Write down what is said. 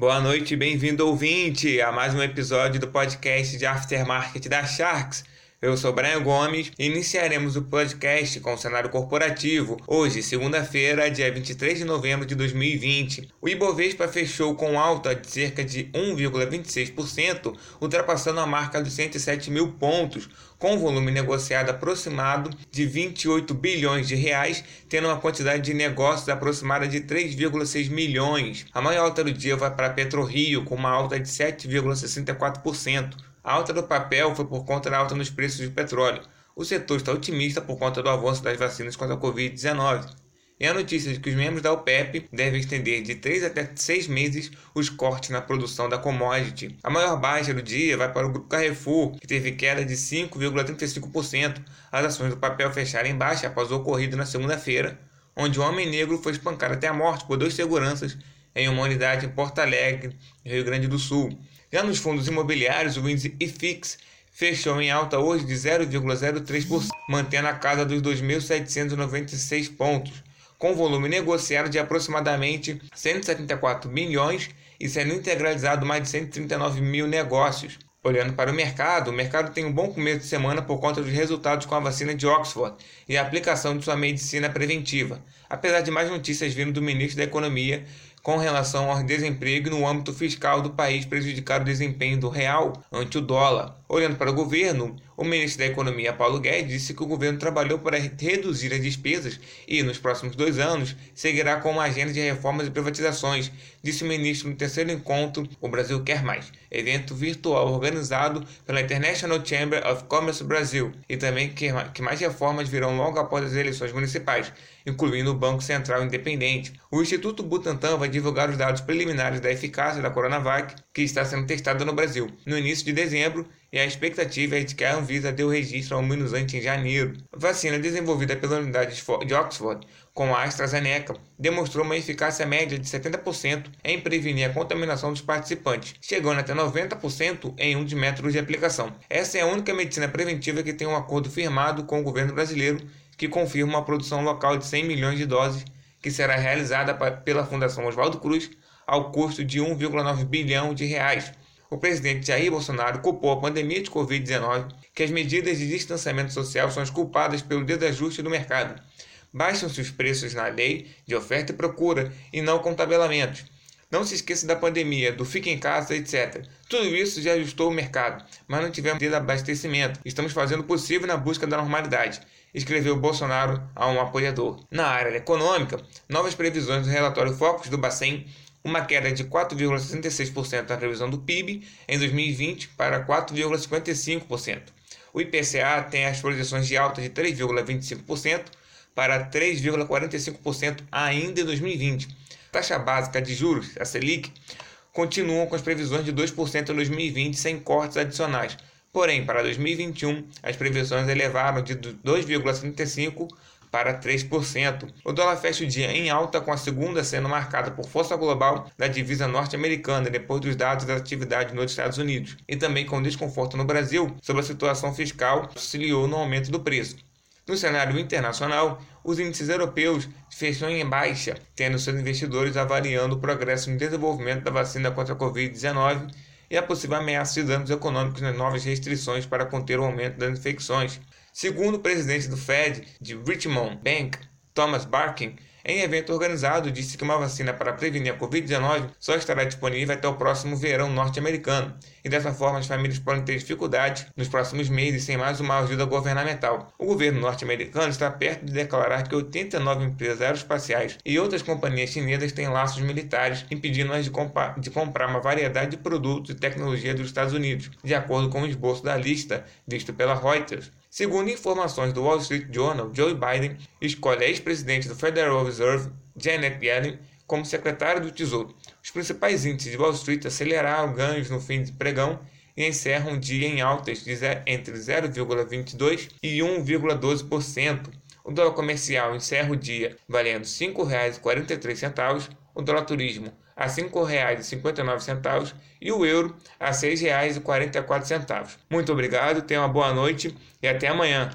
Boa noite, bem-vindo ouvinte a mais um episódio do podcast de Aftermarket da Sharks. Eu sou Brian Gomes e iniciaremos o podcast com o cenário corporativo, hoje, segunda-feira, dia 23 de novembro de 2020. O Ibovespa fechou com alta de cerca de 1,26%, ultrapassando a marca dos 107 mil pontos, com volume negociado aproximado de 28 bilhões de reais, tendo uma quantidade de negócios aproximada de 3,6 milhões. A maior alta do dia vai para PetroRio, com uma alta de 7,64%. A alta do papel foi por conta da alta nos preços do petróleo. O setor está otimista por conta do avanço das vacinas contra a Covid-19. E a notícia de que os membros da OPEP devem estender de 3 até 6 meses os cortes na produção da commodity. A maior baixa do dia vai para o grupo Carrefour, que teve queda de 5,35%. As ações do papel fecharam em baixa após o ocorrido na segunda-feira, onde um homem negro foi espancado até a morte por dois seguranças em uma unidade em Porto Alegre, Rio Grande do Sul. Já nos fundos imobiliários, o índice IFIX fechou em alta hoje de 0,03%, mantendo a casa dos 2.796 pontos, com volume negociado de aproximadamente 174 bilhões e sendo integralizado mais de 139 mil negócios. Olhando para o mercado, o mercado tem um bom começo de semana por conta dos resultados com a vacina de Oxford e a aplicação de sua medicina preventiva, apesar de mais notícias vindo do ministro da Economia com relação ao desemprego no âmbito fiscal do país prejudicar o desempenho do real ante o dólar. Olhando para o governo, o ministro da Economia, Paulo Guedes, disse que o governo trabalhou para reduzir as despesas e, nos próximos dois anos, seguirá com uma agenda de reformas e privatizações, disse o ministro no terceiro encontro O Brasil Quer Mais, evento virtual organizado pela International Chamber of Commerce Brasil, e também que mais reformas virão logo após as eleições municipais, incluindo o Banco Central Independente. O Instituto Butantan vai divulgar os dados preliminares da eficácia da Coronavac, que está sendo testada no Brasil, no início de dezembro, e a expectativa é de que a Anvisa dê o registro ao imunizante em janeiro. A vacina desenvolvida pela unidade de Oxford com a AstraZeneca demonstrou uma eficácia média de 70% em prevenir a contaminação dos participantes, chegando até 90% em um de métodos de aplicação. Essa é a única medicina preventiva que tem um acordo firmado com o governo brasileiro que confirma uma produção local de 100 milhões de doses que será realizada pela Fundação Oswaldo Cruz ao custo de 1,9 bilhão de reais. O presidente Jair Bolsonaro culpou a pandemia de Covid-19 que as medidas de distanciamento social são as culpadas pelo desajuste do mercado. Baixam-se os preços na lei de oferta e procura e não com tabelamentos. Não se esqueça da pandemia, do fique em casa, etc. Tudo isso já ajustou o mercado, mas não tivemos desabastecimento. Estamos fazendo o possível na busca da normalidade escreveu Bolsonaro a um apoiador. Na área econômica, novas previsões do relatório Focus do Bacen, uma queda de 4,66% na previsão do PIB em 2020 para 4,55%. O IPCA tem as projeções de alta de 3,25% para 3,45% ainda em 2020. A taxa básica de juros, a Selic, continuam com as previsões de 2% em 2020 sem cortes adicionais, Porém, para 2021, as previsões elevaram de 2,35% para 3%. O dólar fecha o dia em alta, com a segunda sendo marcada por força global da divisa norte-americana, depois dos dados da atividade nos Estados Unidos, e também com desconforto no Brasil sobre a situação fiscal, auxiliou no aumento do preço. No cenário internacional, os índices europeus fecham em baixa, tendo seus investidores avaliando o progresso no desenvolvimento da vacina contra a Covid-19 e a possível ameaça de danos econômicos nas novas restrições para conter o aumento das infecções. Segundo o presidente do Fed de Richmond Bank, Thomas Barkin, em evento organizado, disse que uma vacina para prevenir a Covid-19 só estará disponível até o próximo verão norte-americano, e dessa forma as famílias podem ter dificuldades nos próximos meses sem mais uma ajuda governamental. O governo norte-americano está perto de declarar que 89 empresas aeroespaciais e outras companhias chinesas têm laços militares, impedindo-as de, de comprar uma variedade de produtos e tecnologia dos Estados Unidos, de acordo com o esboço da lista visto pela Reuters. Segundo informações do Wall Street Journal, Joe Biden escolhe a ex-presidente do Federal Reserve, Janet Yellen, como secretário do Tesouro. Os principais índices de Wall Street aceleraram ganhos no fim de pregão e encerram o dia em altas de entre 0,22% e 1,12%. O dólar comercial encerra o dia valendo R$ 5,43, o dólar turismo a R$ 5,59 e o euro a R$ 6,44. Muito obrigado, tenha uma boa noite e até amanhã.